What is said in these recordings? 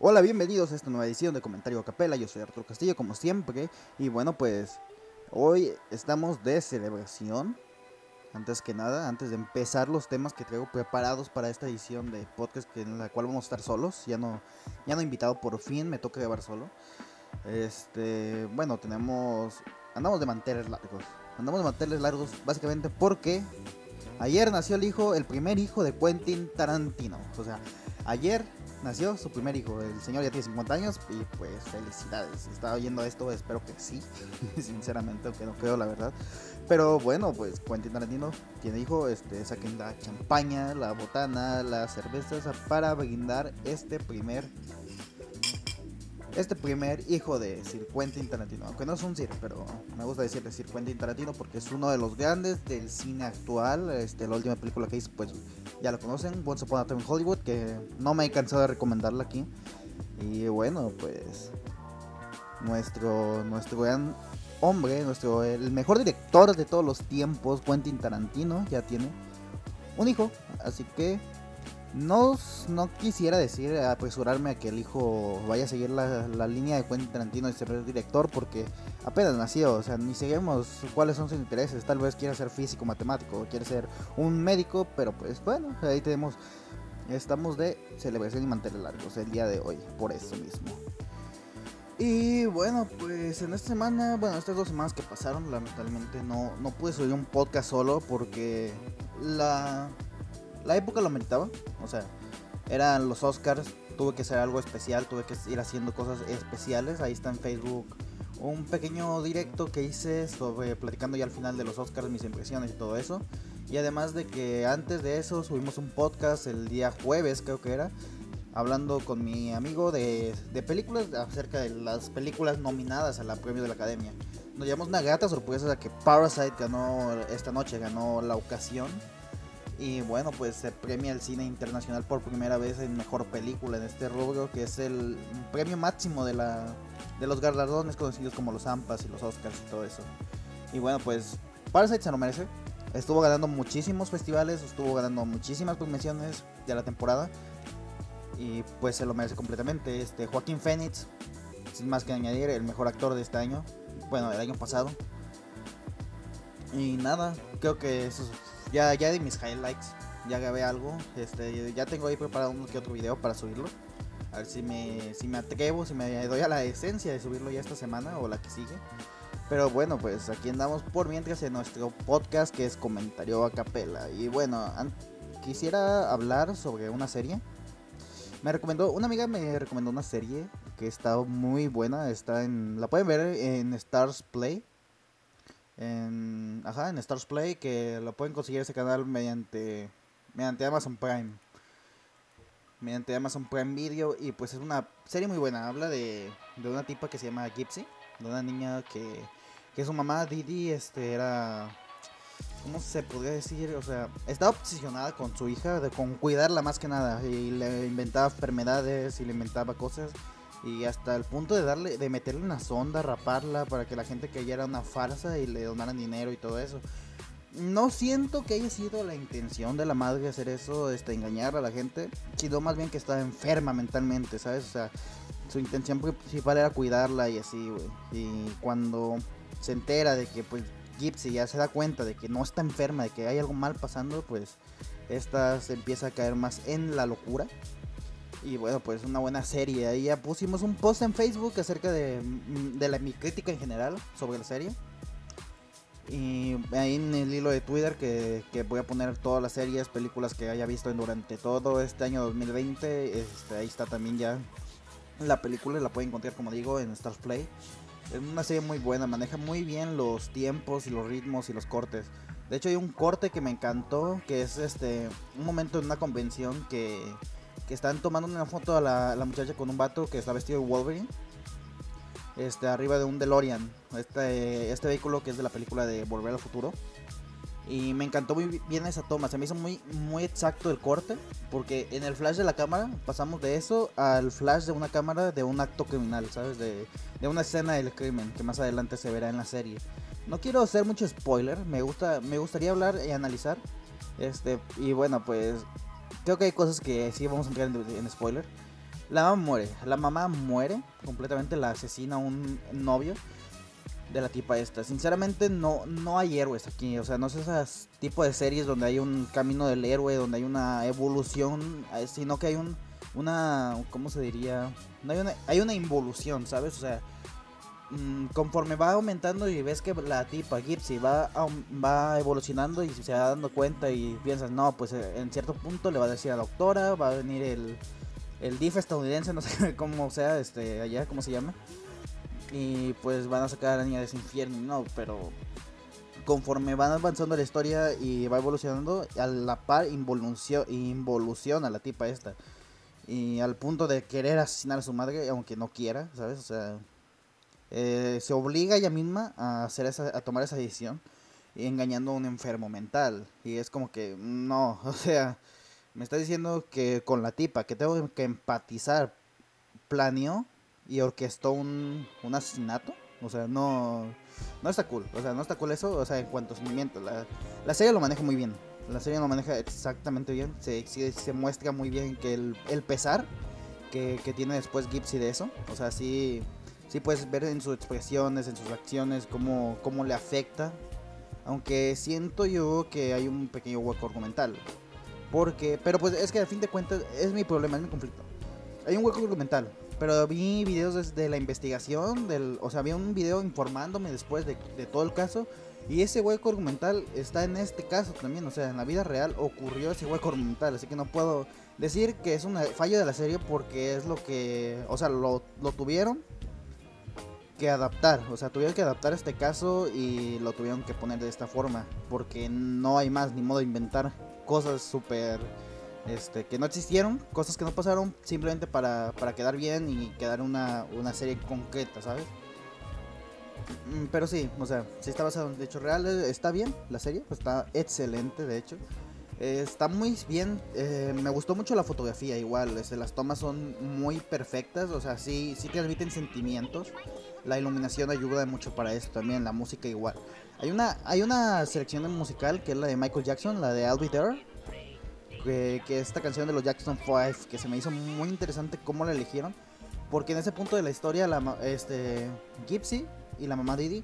Hola, bienvenidos a esta nueva edición de Comentario a Capela. Yo soy Arturo Castillo, como siempre. Y bueno, pues hoy estamos de celebración. Antes que nada, antes de empezar los temas que traigo preparados para esta edición de podcast en la cual vamos a estar solos, ya no, ya no invitado por fin, me toca grabar solo. Este, bueno, tenemos, andamos de manteles largos, andamos de manteles largos básicamente porque ayer nació el hijo, el primer hijo de Quentin Tarantino. O sea, ayer nació su primer hijo. El señor ya tiene 50 años y pues felicidades. Está oyendo esto, espero que sí. Sinceramente, aunque no creo la verdad. Pero bueno, pues Quentin Tarantino tiene hijo. Este, saquen la champaña, la botana, las cervezas para brindar este primer este primer hijo de Sir Quentin Tarantino. Aunque no es un Sir, pero me gusta decirle Sir Quentin Tarantino porque es uno de los grandes del cine actual. Este, la última película que hizo, pues ya la conocen, Once Upon a Time in Hollywood, que no me he cansado de recomendarla aquí. Y bueno, pues nuestro, nuestro gran hombre, nuestro, el mejor director de todos los tiempos, Quentin Tarantino, ya tiene un hijo. Así que no, no quisiera decir, apresurarme a que el hijo vaya a seguir la, línea de Quentin Tarantino y ser director porque apenas nació, o sea, ni seguimos cuáles son sus intereses, tal vez quiera ser físico, matemático, quiere ser un médico, pero pues bueno, ahí tenemos, estamos de celebración y mantener largos el día de hoy, por eso mismo. Y bueno, pues en esta semana, bueno, estas dos semanas que pasaron, lamentablemente no, no pude subir un podcast solo porque la la época lo meritaba. O sea, eran los Oscars, tuve que hacer algo especial, tuve que ir haciendo cosas especiales. Ahí está en Facebook un pequeño directo que hice sobre platicando ya al final de los Oscars mis impresiones y todo eso. Y además de que antes de eso subimos un podcast el día jueves, creo que era, hablando con mi amigo de, de películas, acerca de las películas nominadas a la premio de la academia. Nos llevamos una grata sorpresa de que Parasite ganó esta noche, ganó la ocasión y bueno, pues se premia el cine internacional por primera vez en mejor película en este rubro, que es el premio máximo de, la, de los galardones conocidos como los AMPAs y los Oscars y todo eso. Y bueno, pues Parasite se lo merece. Estuvo ganando muchísimos festivales, estuvo ganando muchísimas premiaciones de la temporada. Y pues se lo merece completamente. Este Joaquín Phoenix, sin más que añadir, el mejor actor de este año. Bueno, del año pasado. Y nada, creo que eso ya, ya di mis highlights, ya grabé algo, este, ya tengo ahí preparado uno que otro video para subirlo. A ver si me, si me atrevo, si me doy a la esencia de subirlo ya esta semana o la que sigue. Pero bueno, pues aquí andamos por mientras en nuestro podcast que es Comentario a Capela. Y bueno, quisiera hablar sobre una serie. Me recomendó, una amiga me recomendó una serie que está muy buena. Está en, la pueden ver en Stars Play en, ajá, en Stars Play, que lo pueden conseguir ese canal mediante, mediante Amazon Prime. Mediante Amazon Prime Video. Y pues es una serie muy buena. Habla de, de una tipa que se llama Gypsy. De una niña que, que su mamá, Didi, este, era... ¿Cómo se podría decir? O sea, estaba obsesionada con su hija, de, con cuidarla más que nada. Y le inventaba enfermedades y le inventaba cosas. Y hasta el punto de darle, de meterle una sonda, raparla para que la gente creyera una farsa y le donaran dinero y todo eso. No siento que haya sido la intención de la madre hacer eso, este, engañar a la gente, sino más bien que estaba enferma mentalmente, ¿sabes? O sea, su intención principal era cuidarla y así, güey. Y cuando se entera de que, pues, Gypsy ya se da cuenta de que no está enferma, de que hay algo mal pasando, pues, esta se empieza a caer más en la locura y bueno, pues una buena serie. Ahí ya pusimos un post en Facebook acerca de, mm, de la, mi crítica en general sobre la serie. Y ahí en el hilo de Twitter que, que, voy a poner todas las series, películas que haya visto durante todo este año 2020. Este, ahí está también ya la película, la pueden encontrar como digo en Stars Play. Es una serie muy buena, maneja muy bien los tiempos y los ritmos y los cortes. De hecho hay un corte que me encantó, que es este un momento en una convención que que están tomando una foto a la, muchacha con un vato que está vestido de Wolverine. Este, arriba de un DeLorean. Este, este vehículo que es de la película de Volver al Futuro. Y me encantó muy bien esa toma. Se me hizo muy, muy exacto el corte. Porque en el flash de la cámara pasamos de eso al flash de una cámara de un acto criminal, ¿sabes? De, de una escena del crimen que más adelante se verá en la serie. No quiero hacer mucho spoiler. Me, gusta, me gustaría hablar y analizar. Este, y bueno, pues creo que hay cosas que sí vamos a entrar en, spoiler. La mamá muere, la mamá muere completamente, la asesina un novio de la tipa esta. Sinceramente no, no hay héroes aquí, o sea, no es ese tipo de series donde hay un camino del héroe, donde hay una evolución, eh, sino que hay un, una, ¿cómo se diría? No hay, una, hay una involución, ¿sabes? O sea, mm, conforme va aumentando y ves que la tipa Gypsy va, va evolucionando y se va dando cuenta y piensas, no, pues eh, en cierto punto le va a decir a la doctora, va a venir el, el DIF estadounidense, no sé cómo sea, este, allá, ¿cómo se llama? Y pues van a sacar a la niña de ese infierno, no, pero conforme van avanzando la historia y va evolucionando, a la par involuciona la tipa esta. Y al punto de querer asesinar a su madre, aunque no quiera, ¿sabes? O sea, eh, se obliga ella misma a, hacer esa, a tomar esa decisión y engañando a un enfermo mental. Y es como que, no, o sea, me está diciendo que con la tipa que tengo que empatizar, planeó y orquestó un, un asesinato. O sea, no, no está cool. O sea, no está cool eso. O sea, en cuanto a sentimiento. La, la serie lo maneja muy bien. La serie lo maneja exactamente bien. Se, se, muestra muy bien que el, el pesar que, que, tiene después Gipsy de eso. O sea, sí, sí puedes ver en sus expresiones, en sus acciones, cómo, cómo le afecta. Aunque siento yo que hay un pequeño hueco argumental. Porque, pero pues es que al fin de cuentas es mi problema, es mi conflicto. Hay un hueco argumental. Pero vi videos desde la investigación, del, o sea, había un video informándome después de, de, todo el caso. Y ese hueco argumental está en este caso también, o sea, en la vida real ocurrió ese hueco argumental. Así que no puedo decir que es un fallo de la serie porque es lo que, o sea, lo, lo tuvieron que adaptar, o sea, tuvieron que adaptar este caso y lo tuvieron que poner de esta forma. Porque no hay más ni modo de inventar cosas súper este, que no existieron, cosas que no pasaron simplemente para, para quedar bien y quedar una, una serie concreta, ¿sabes? Mm, pero sí, o sea, si está basado en hechos reales, está bien la serie, está excelente de hecho. está muy bien, eh, me gustó mucho la fotografía igual, este, las tomas son muy perfectas, o sea, sí, sí transmiten sentimientos. La iluminación ayuda mucho para eso también, la música igual. Hay una, hay una selección musical que es la de Michael Jackson, la de I'll Be There que, esta canción de los Jackson 5, que se me hizo muy interesante cómo la eligieron, porque en ese punto de la historia, la, este, Gypsy y la mamá Didi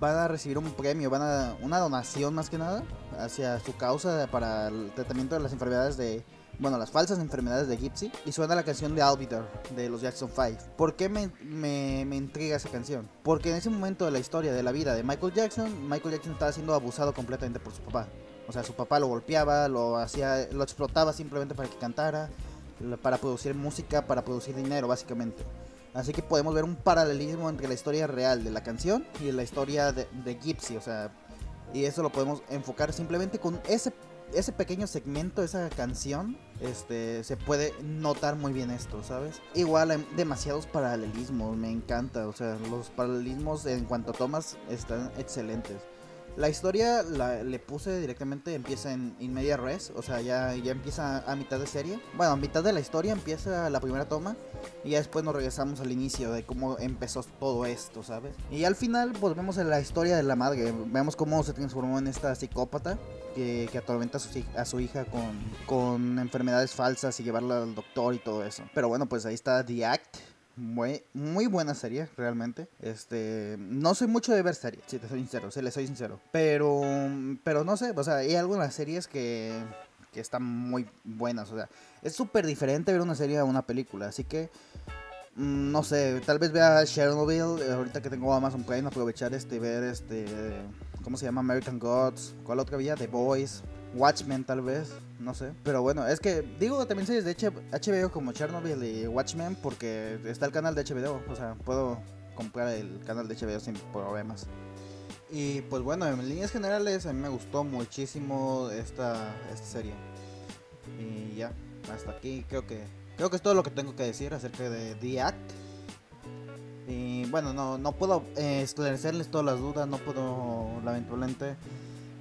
van a recibir un premio, van a una donación más que nada hacia su causa para el tratamiento de las enfermedades de, bueno, las falsas enfermedades de Gypsy. Y suena la canción de Albiter de los Jackson 5. ¿Por qué me, me, me, intriga esa canción? Porque en ese momento de la historia de la vida de Michael Jackson, Michael Jackson estaba siendo abusado completamente por su papá. O sea, su papá lo golpeaba, lo hacía, lo explotaba simplemente para que cantara, para producir música, para producir dinero, básicamente. Así que podemos ver un paralelismo entre la historia real de la canción y la historia de, de Gypsy, o sea, y eso lo podemos enfocar simplemente con ese ese pequeño segmento, esa canción, este, se puede notar muy bien esto, ¿sabes? Igual hay demasiados paralelismos, me encanta, o sea, los paralelismos en cuanto tomas están excelentes. La historia la, le puse directamente, empieza en, media res, o sea, ya, ya empieza a mitad de serie. Bueno, a mitad de la historia empieza la primera toma y ya después nos regresamos al inicio de cómo empezó todo esto, ¿sabes? Y al final volvemos a la historia de la madre, vemos cómo se transformó en esta psicópata que, que atormenta a su, a su hija con, con enfermedades falsas y llevarla al doctor y todo eso. Pero bueno, pues ahí está The Act muy, buena serie, realmente. Este, no soy mucho de ver series, si te soy sincero, si le soy sincero. Pero, pero no sé, o sea, hay algunas series que, que están muy buenas, o sea, es súper diferente ver una serie a una película, así que, mm, no sé, tal vez vea Chernobyl, eh, ahorita que tengo Amazon Prime, aprovechar este, ver este, ¿cómo se llama? American Gods, ¿cuál otra vía? The Boys. Watchmen tal vez, no sé. Pero bueno, es que digo también series de HBO como Chernobyl y Watchmen porque está el canal de HBO. O sea, puedo comprar el canal de HBO sin problemas. Y pues bueno, en líneas generales a mí me gustó muchísimo esta, esta serie. Y ya, hasta aquí creo que creo que es todo lo que tengo que decir acerca de The Act. Y bueno, no, no puedo eh, esclarecerles todas las dudas, no puedo lamentablemente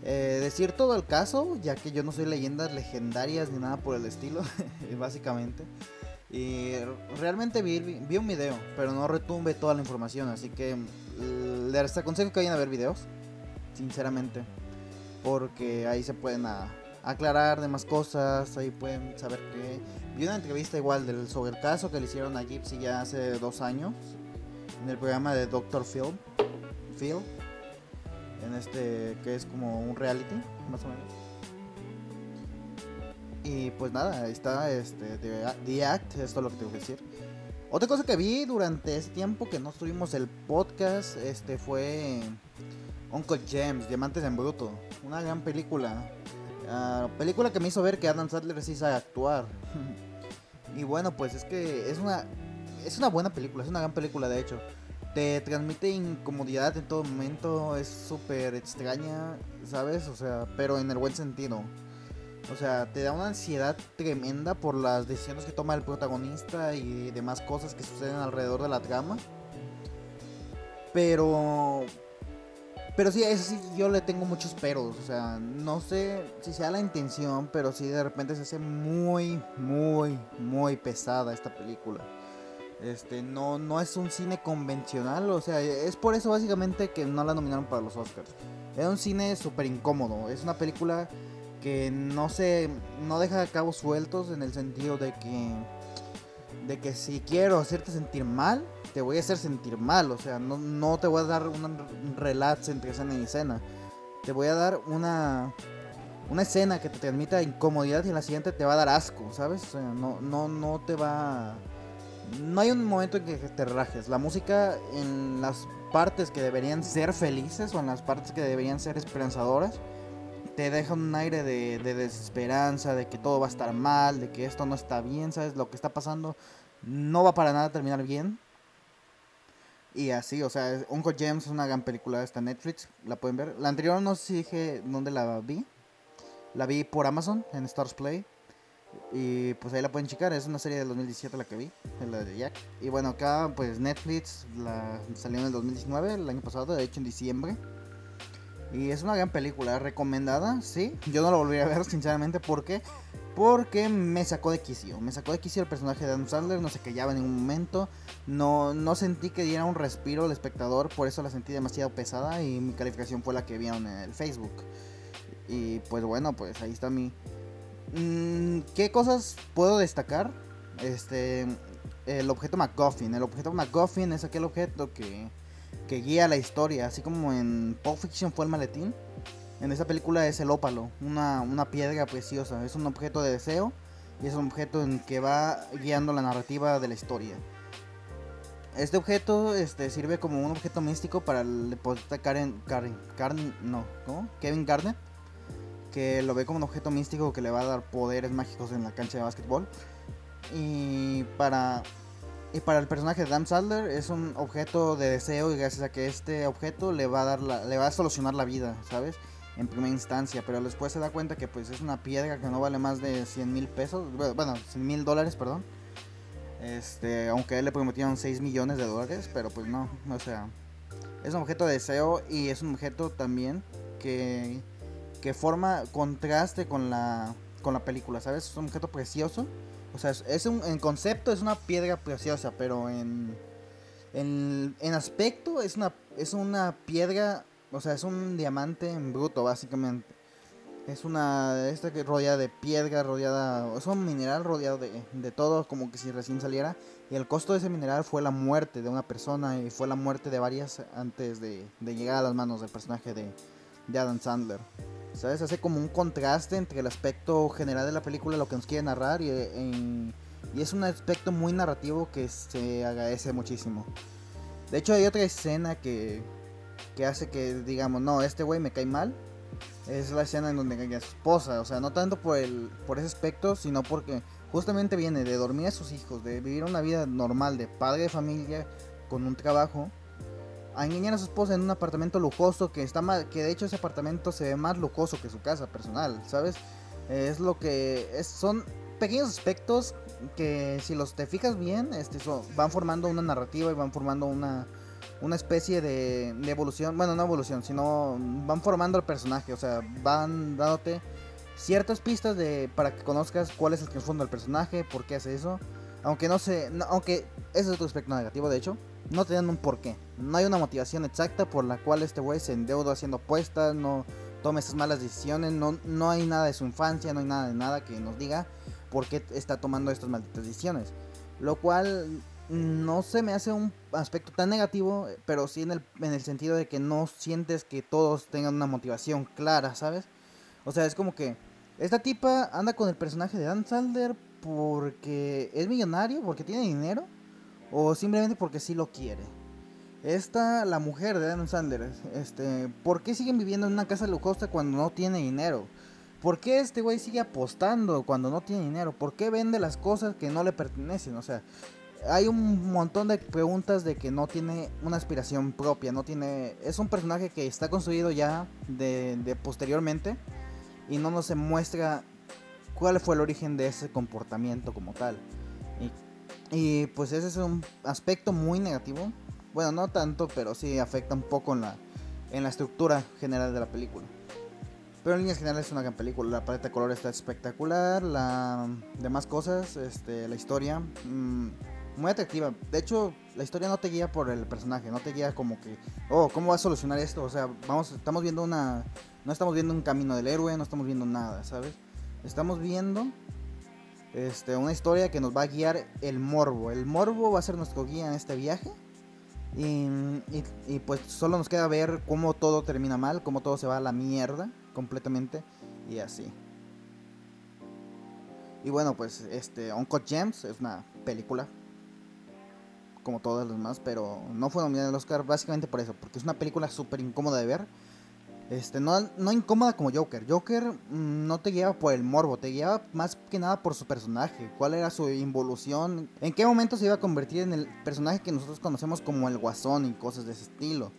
eh, decir todo el caso, ya que yo no soy leyendas legendarias ni nada por el estilo, básicamente. Y realmente vi, vi, un video, pero no retumbe toda la información, así que les aconsejo que vayan a ver videos, sinceramente, porque ahí se pueden aclarar demás cosas, ahí pueden saber que vi una entrevista igual del, sobre el caso que le hicieron a Gypsy ya hace dos años en el programa de Doctor Phil, Phil en este que es como un reality, más o menos. Y pues nada, ahí está este, The, Act, esto es lo que tengo que decir. Otra cosa que vi durante ese tiempo que no estuvimos el podcast, este fue Uncle James, Diamantes en Bruto. Una gran película. Ah, película que me hizo ver que Adam Sandler sí sabe actuar. y bueno, pues es que es una, es una buena película, es una gran película de hecho. Te transmite incomodidad en todo momento, es súper extraña, ¿sabes? O sea, pero en el buen sentido. O sea, te da una ansiedad tremenda por las decisiones que toma el protagonista y demás cosas que suceden alrededor de la trama. Pero pero sí, eso sí, yo le tengo muchos peros. O sea, no sé si sea la intención, pero sí de repente se hace muy, muy, muy pesada esta película. Este, no, no es un cine convencional, o sea, es por eso básicamente que no la nominaron para los Oscars. Es un cine súper incómodo, es una película que no se, no deja cabos sueltos en el sentido de que, de que si quiero hacerte sentir mal, te voy a hacer sentir mal. O sea, no, no te voy a dar un relax entre escena y escena. Te voy a dar una, una escena que te transmita incomodidad y en la siguiente te va a dar asco, ¿sabes? O sea, no, no, no te va... No hay un momento en que te rajes. La música en las partes que deberían ser felices o en las partes que deberían ser esperanzadoras, te deja un aire de, de, desesperanza, de que todo va a estar mal, de que esto no está bien, ¿sabes? Lo que está pasando no va para nada a terminar bien. Y así, o sea, Uncle James es una gran película, está en Netflix, la pueden ver. La anterior no sé si dije dónde la vi. La vi por Amazon, en Stars Play. Y pues ahí la pueden checar, es una serie del 2017 la que vi, la de Jack. Y bueno, acá pues Netflix salió en el 2019, el año pasado, de hecho en diciembre. Y es una gran película, recomendada, sí. Yo no la volví a ver, sinceramente, porque porque me sacó de quicio. Me sacó de quicio el personaje de Adam Sandler. No se callaba en ningún momento. No, no sentí que diera un respiro al espectador. Por eso la sentí demasiado pesada. Y mi calificación fue la que vieron en el Facebook. Y pues bueno, pues ahí está mi. Mm, ¿Qué cosas puedo destacar? Este. El objeto MacGuffin. El objeto MacGuffin es aquel objeto que, que guía la historia. Así como en Pulp Fiction fue el maletín en esa película es el ópalo, una, una piedra preciosa. Es un objeto de deseo y es un objeto en que va guiando la narrativa de la historia. Este objeto este, sirve como un objeto místico para el deportista Karen, Karen, Karen, no, ¿cómo? Kevin Garnett, que lo ve como un objeto místico que le va a dar poderes mágicos en la cancha de básquetbol. Y para, y para el personaje de Dan Sadler es un objeto de deseo y gracias a que este objeto le va a dar le va a solucionar la vida, ¿sabes? en primera instancia, pero después se da cuenta que pues es una piedra que no vale más de 100 mil pesos, bueno, 100 mil dólares, perdón. Este, aunque él le prometieron 6 millones de dólares, pero pues no, o sea, es un objeto de deseo y es un objeto también que, que forma contraste con la, con la película, ¿sabes? Es un objeto precioso, o sea, es, un, en concepto es una piedra preciosa, pero en, en, en aspecto es una, es una piedra o sea, es un diamante en bruto, básicamente. Es una. Esta que rodeada de piedra, rodeada. Es un mineral rodeado de, de todo, como que si recién saliera. Y el costo de ese mineral fue la muerte de una persona y fue la muerte de varias antes de, de llegar a las manos del personaje de, de Adam Sandler. ¿Sabes? Hace como un contraste entre el aspecto general de la película, lo que nos quiere narrar, y, y, y es un aspecto muy narrativo que se agradece muchísimo. De hecho, hay otra escena que, hace que digamos, no, este güey me cae mal, es la escena en donde cae a su esposa. O sea, no tanto por, el, por ese aspecto, sino porque justamente viene de dormir a sus hijos, de vivir una vida normal, de padre de familia, con un trabajo, a engañar a su esposa en un apartamento lujoso que está mal, que de hecho ese apartamento se ve más lujoso que su casa personal, ¿sabes? Es lo que es, son pequeños aspectos que si los te fijas bien, este, van formando una narrativa y van formando una, una especie de, evolución, bueno, no evolución, sino van formando el personaje, o sea, van dándote ciertas pistas de para que conozcas cuál es el trasfondo del personaje, por qué hace eso. Aunque no sé, aunque ese es otro aspecto negativo, de hecho, no te dan un porqué. No hay una motivación exacta por la cual este güey se endeuda haciendo apuestas, no, tome esas malas decisiones. No, no hay nada de su infancia, no hay nada de nada que nos diga por qué está tomando estas malditas decisiones. Lo cual no se me hace un aspecto tan negativo, pero sí en el, en el sentido de que no sientes que todos tengan una motivación clara, ¿sabes? O sea, es como que esta tipa anda con el personaje de Dan Sandler porque es millonario, porque tiene dinero, o simplemente porque sí lo quiere. Esta, la mujer de Dan Sandler, este, ¿por qué siguen viviendo en una casa lujosa cuando no tiene dinero? ¿Por qué este güey sigue apostando cuando no tiene dinero? ¿Por qué vende las cosas que no le pertenecen? O sea, hay un montón de preguntas de que no tiene una aspiración propia, no tiene... Es un personaje que está construido ya de, de posteriormente y no nos muestra cuál fue el origen de ese comportamiento como tal. Y, pues ese es un aspecto muy negativo. Bueno, no tanto, pero sí afecta un poco en la, en la estructura general de la película. Pero en líneas generales es una gran película. La paleta de color está espectacular. La demás cosas, este, la historia, mmm, muy atractiva. De hecho, la historia no te guía por el personaje, no te guía como que, oh, ¿cómo va a solucionar esto? O sea, vamos, estamos viendo una, no estamos viendo un camino del héroe, no estamos viendo nada, ¿sabes? Estamos viendo este, una historia que nos va a guiar el morbo. El morbo va a ser nuestro guía en este viaje. Y, pues solo nos queda ver cómo todo termina mal, cómo todo se va a la mierda completamente y así. Y bueno, pues este Uncut Gems es una película como todas las demás, pero no fue nominada al Oscar básicamente por eso, porque es una película súper incómoda de ver. Este, no, no incómoda como Joker. Joker mm, no te guiaba por el morbo, te guiaba más que nada por su personaje. ¿Cuál era su involución? ¿En qué momento se iba a convertir en el personaje que nosotros conocemos como el guasón y cosas de ese estilo?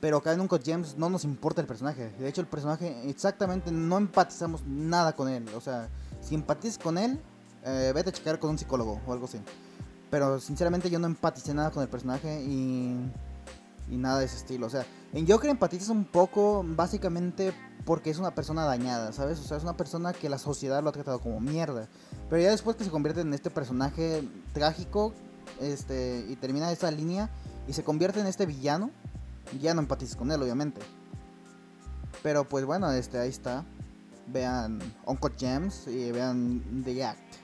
Pero acá en Uncut James no nos importa el personaje. De hecho, el personaje exactamente no empatizamos nada con él. O sea, si empatizas con él, eh, vete a checar con un psicólogo o algo así. Pero sinceramente yo no empaticé nada con el personaje y, y nada de ese estilo. O sea, en Joker empatizas un poco básicamente porque es una persona dañada, ¿sabes? O sea, es una persona que la sociedad lo ha tratado como mierda. Pero ya después que se convierte en este personaje trágico este, y termina esa línea y se convierte en este villano ya no empatizas con él, obviamente. Pero pues bueno, este, ahí está. Vean Uncle Gems y vean The Act.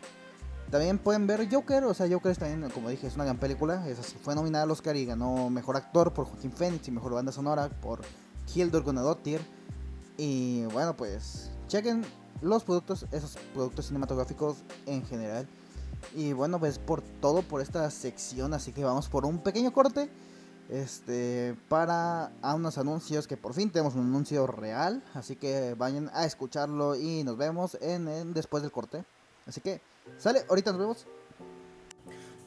También pueden ver Joker, o sea, Joker es también, como dije, es una gran película. Es fue nominada al Oscar y ganó Mejor Actor por Joaquín Phoenix y Mejor Banda Sonora por Hildur Gunnadottir. Y bueno, pues chequen los productos, esos productos cinematográficos en general. Y bueno, pues por todo por esta sección, así que vamos por un pequeño corte este para a unos anuncios que por fin tenemos un anuncio real así que vayan a escucharlo y nos vemos en, después del corte así que sale ahorita nos vemos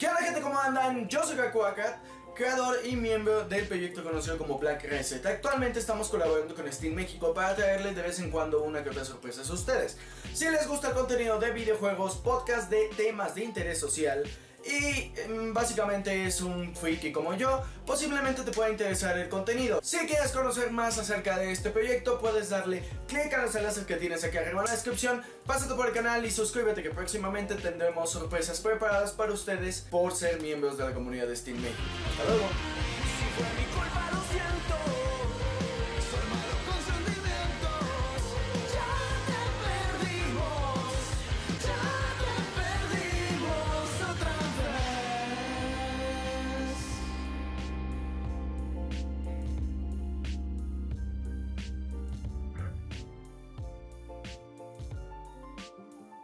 ¿Qué onda gente? ¿Cómo andan? Yo soy Kakuakat, creador y miembro del proyecto conocido como Black Reset. Actualmente estamos colaborando con Steam México para traerles de vez en cuando una que otra sorpresa a ustedes. Si les gusta el contenido de videojuegos, podcast de temas de interés social, y em, básicamente es un friki como yo, posiblemente te pueda interesar el contenido. Si quieres conocer más acerca de este proyecto, puedes darle clic a los enlaces que tienes aquí arriba en la descripción, pásate por el canal y suscríbete que próximamente tendremos sorpresas preparadas para ustedes por ser miembros de la comunidad de Steam. Hasta luego.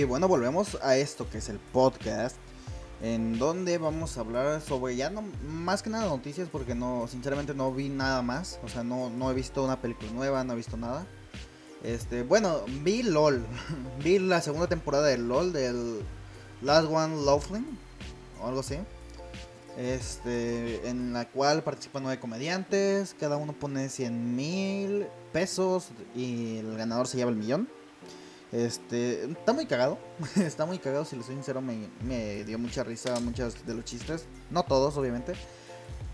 Bueno, volvemos a esto que es el podcast. En donde vamos a hablar sobre ya no más que nada noticias porque no, sinceramente no vi nada más. O sea, no, no he visto una película nueva, no he visto nada. Este, bueno, vi LOL. vi la segunda temporada de LOL del Last One Laughing o algo así. Este, en la cual participan nueve comediantes, cada uno pone 100 mil pesos y el ganador se lleva el millón. Este, está muy cagado, está muy cagado, si les soy sincero, me, dio mucha risa muchos de los chistes, no todos obviamente,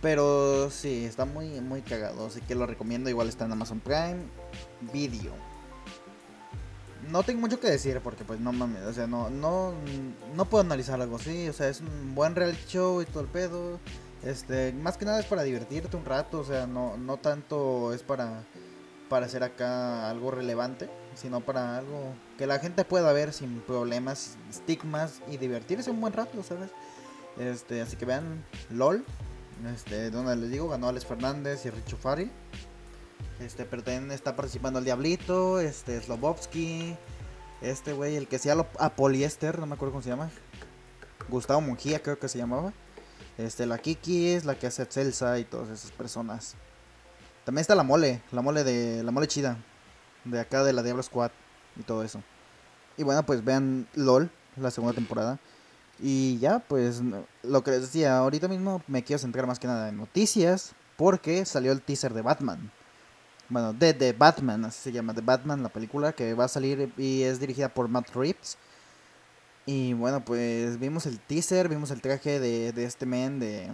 pero sí, está muy, muy cagado, así que lo recomiendo, igual está en Amazon Prime Video. No tengo mucho que decir porque pues no mames, o sea, no, no, no puedo analizar algo así, o sea, es un buen reality show y todo el pedo. Este, más que nada es para divertirte un rato, o sea, no, no tanto es para para hacer acá algo relevante, sino para algo que la gente pueda ver sin problemas, estigmas y divertirse un buen rato, ¿sabes? Este, así que vean LOL, este, donde les digo, ganó Alex Fernández y Richo Fari. Este, pero también está participando el Diablito, este, Slobovsky, este güey, el que sea a poliéster, no me acuerdo cómo se llama. Gustavo Mungía creo que se llamaba. Este, la Kiki es la que hace Celsa y todas esas personas. También está la mole, la mole de la mole chida. De acá de la Diablo Squad y todo eso. Y bueno, pues vean LOL, la segunda temporada. Y ya, pues lo que les decía, ahorita mismo me quiero centrar más que nada en noticias. Porque salió el teaser de Batman. Bueno, de Batman, así se llama, The Batman, la película que va a salir y es dirigida por Matt Reeves. Y bueno, pues vimos el teaser, vimos el traje de, de este men, de,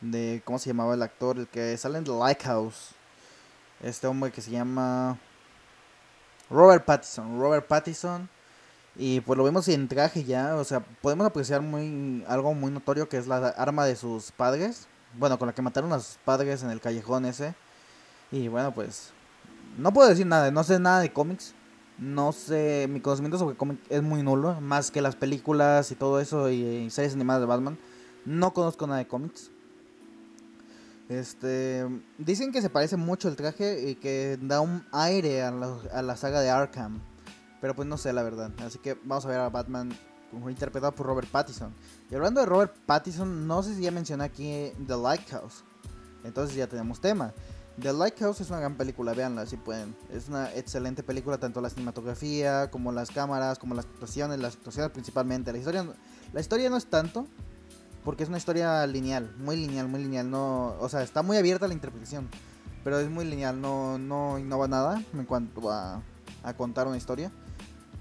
de. ¿Cómo se llamaba el actor? El que sale en The Lighthouse. Este hombre que se llama. Robert Pattinson. Robert Pattinson. Y pues lo vemos en traje ya. O sea, podemos apreciar muy algo muy notorio que es la arma de sus padres. Bueno, con la que mataron a sus padres en el callejón ese. Y bueno, pues. No puedo decir nada, no sé nada de cómics. No sé, mi conocimiento sobre cómics es muy nulo. Más que las películas y todo eso y, y series animadas de Batman. No conozco nada de cómics. Este, dicen que se parece mucho el traje y que da un aire a la, a la, saga de Arkham. Pero pues no sé la verdad. Así que vamos a ver a Batman interpretado por Robert Pattinson. Y hablando de Robert Pattinson, no sé si ya mencioné aquí The Lighthouse. Entonces ya tenemos tema. The Lighthouse es una gran película, véanla si pueden. Es una excelente película, tanto la cinematografía como las cámaras, como las actuaciones, las actuaciones principalmente. La historia, la historia no es tanto, porque es una historia lineal, muy lineal, muy lineal. No, o sea, está muy abierta la interpretación, pero es muy lineal, no, no innova nada en cuanto a, a contar una historia.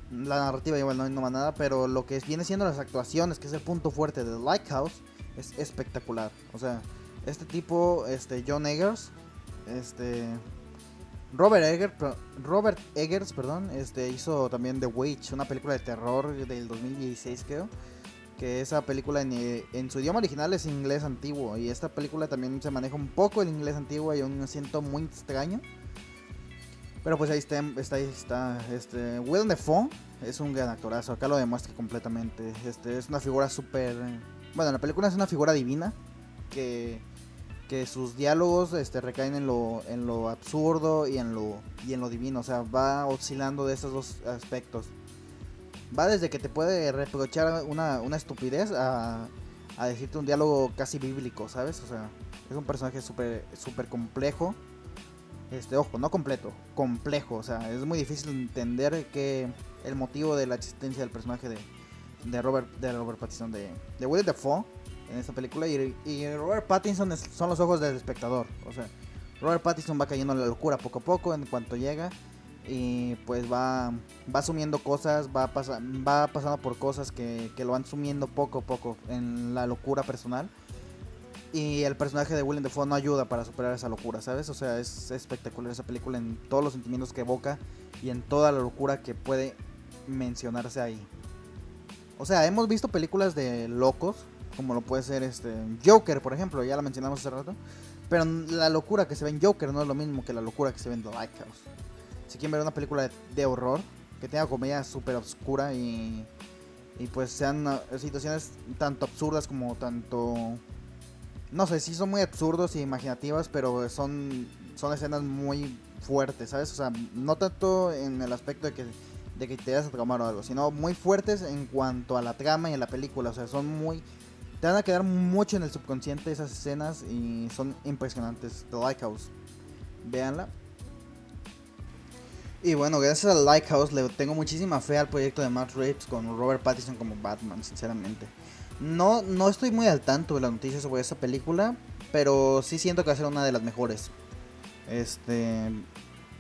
La narrativa igual no innova nada, pero lo que viene siendo las actuaciones, que es el punto fuerte de Lighthouse, es espectacular. O sea, este tipo, este John Eggers, este Robert Eggers, Robert Eggers, perdón, este hizo también The Witch, una película de terror del 2016 creo que esa película en, en, su idioma original es inglés antiguo y esta película también se maneja un poco el inglés antiguo y un acento muy extraño. Pero pues ahí está, está, está este Willem Dafoe es un gran actorazo, acá lo demuestra completamente. Este es una figura súper bueno, la película es una figura divina que que sus diálogos este, recaen en lo, en lo absurdo y en lo, y en lo divino, o sea, va oscilando de esos dos aspectos va desde que te puede reprochar una, una estupidez a, a, decirte un diálogo casi bíblico, ¿sabes? O sea, es un personaje súper super complejo. Este, ojo, no completo, complejo. O sea, es muy difícil entender que el motivo de la existencia del personaje de, de Robert, de Robert Pattinson, de, de Will Dafoe en esta película. Y, y Robert Pattinson son los ojos del espectador. O sea, Robert Pattinson va cayendo en la locura poco a poco en cuanto llega y pues va, va asumiendo cosas, va, pasa, va pasando por cosas que, que, lo van sumiendo poco a poco en la locura personal. Y el personaje de Willem Dafoe no ayuda para superar esa locura, ¿sabes? O sea, es espectacular esa película en todos los sentimientos que evoca y en toda la locura que puede mencionarse ahí. O sea, hemos visto películas de locos, como lo puede ser este Joker, por ejemplo, ya la mencionamos hace rato. Pero la locura que se ve en Joker no es lo mismo que la locura que se ve en The Lighthouse si quieren ver una película de, horror, que tenga comedia súper oscura y, y pues sean uh, situaciones tanto absurdas como tanto... No sé, sí son muy absurdos y imaginativas, pero son, son escenas muy fuertes, ¿sabes? O sea, no tanto en el aspecto de que, de que te vayas a tramar o algo, sino muy fuertes en cuanto a la trama y a la película. O sea, son muy... Te van a quedar mucho en el subconsciente esas escenas y son impresionantes. The Lighthouse. Véanla. Y bueno, gracias a Lighthouse le tengo muchísima fe al proyecto de Matt Reeves con Robert Pattinson como Batman, sinceramente. No, no estoy muy al tanto de las noticias sobre esta película, pero sí siento que va a ser una de las mejores. Este.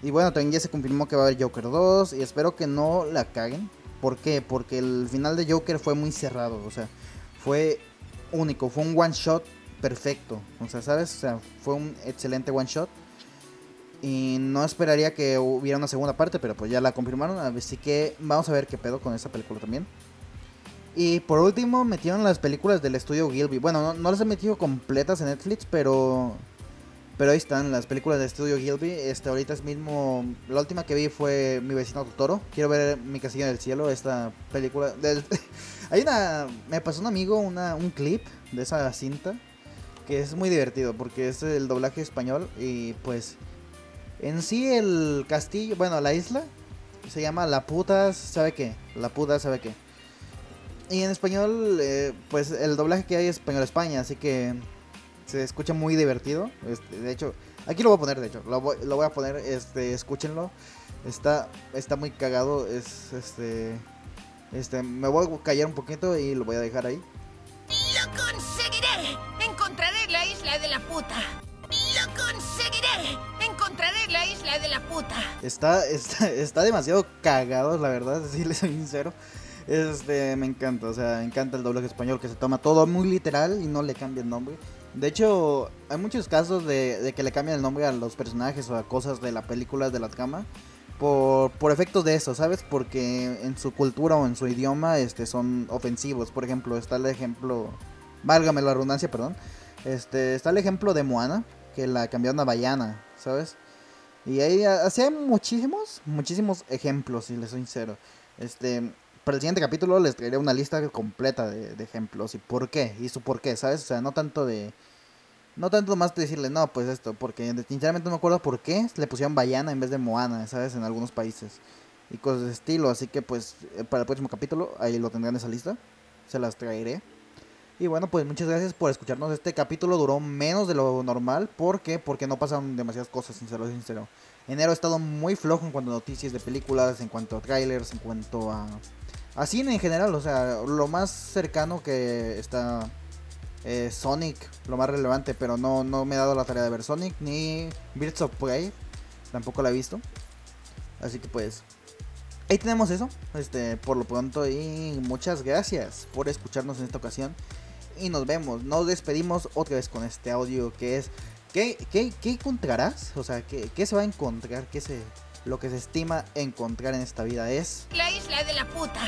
Y bueno, también ya se confirmó que va a haber Joker 2 y espero que no la caguen. ¿Por qué? Porque el final de Joker fue muy cerrado, o sea, fue único, fue un one shot perfecto. O sea, ¿sabes? O sea, fue un excelente one shot. Y no esperaría que hubiera una segunda parte, pero pues ya la confirmaron. Así que vamos a ver qué pedo con esa película también. Y por último, metieron las películas del estudio Gilby. Bueno, no, las he metido completas en Netflix, pero Pero ahí están las películas de Studio Gilby. Este, ahorita es mismo. La última que vi fue Mi vecino Totoro. Quiero ver Mi casilla del cielo. Esta película. Hay una. Me pasó un amigo una, un clip de esa cinta. Que es muy divertido. Porque es el doblaje español. Y pues. En sí, el castillo. Bueno, la isla. Se llama La Puta. ¿Sabe qué? La Puta, ¿sabe qué? Y en español. eh, pues el doblaje que hay es español España. Así que se escucha muy divertido. Este, de hecho, aquí lo voy a poner, de hecho, lo voy, lo voy a poner, este, escúchenlo. Está, está muy cagado, es, este, este, me voy a callar un poquito y lo voy a dejar ahí. ¡Lo conseguiré! Encontraré la isla de la puta. ¡Lo conseguiré! La isla de la puta. Está, está, está demasiado cagado, la verdad, si les soy sincero. Este, me encanta, o sea, me encanta el doblaje español que se toma todo muy literal y no le cambia el nombre. De hecho, hay muchos casos de, de que le cambian el nombre a los personajes o a cosas de la película de la trama por, por efectos de eso, ¿sabes? Porque en su cultura o en su idioma este, son ofensivos. Por ejemplo, está el ejemplo, válgame la redundancia, perdón. Este, está el ejemplo de Moana, que la cambiaron a Bayana, ¿sabes? Y ahí hay muchísimos, muchísimos ejemplos, si les soy sincero. Este, para el siguiente capítulo les traeré una lista completa de, de ejemplos y por qué, y su por qué, ¿sabes? O sea, no tanto de... No tanto más de decirle, no, pues esto, porque sinceramente no me acuerdo por qué le pusieron Bayana en vez de Moana, ¿sabes? En algunos países. Y cosas de estilo, así que pues eh, para el próximo capítulo ahí lo tendrán esa lista. Se las traeré. Y bueno, pues muchas gracias por escucharnos. Este capítulo duró menos de lo normal. ¿Por qué? Porque no pasaron demasiadas cosas, sincero, sincero. Enero ha estado muy flojo en cuanto a noticias de películas, en cuanto a trailers, en cuanto a, a cine en general. O sea, lo más cercano que está eh, Sonic, lo más relevante, pero no, no me he dado la tarea de ver Sonic ni Birds of Prey. Tampoco la he visto. Así que pues ahí tenemos eso. Este, por lo pronto y muchas gracias por escucharnos en esta ocasión. Y nos vemos, nos despedimos otra vez con este audio que es ¿Qué, qué, qué encontrarás? O sea, ¿qué, ¿qué se va a encontrar? ¿Qué se, lo que se estima encontrar en esta vida es La isla de la puta.